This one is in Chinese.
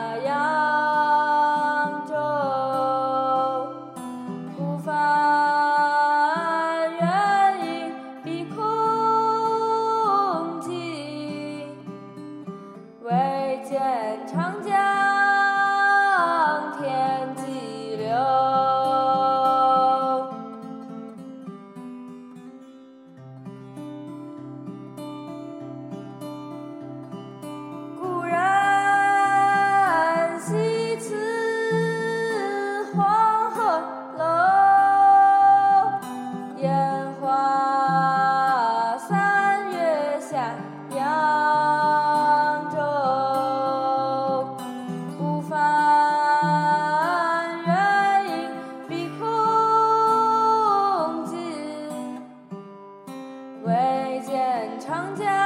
在扬州，孤帆远影碧空尽，唯见。长江。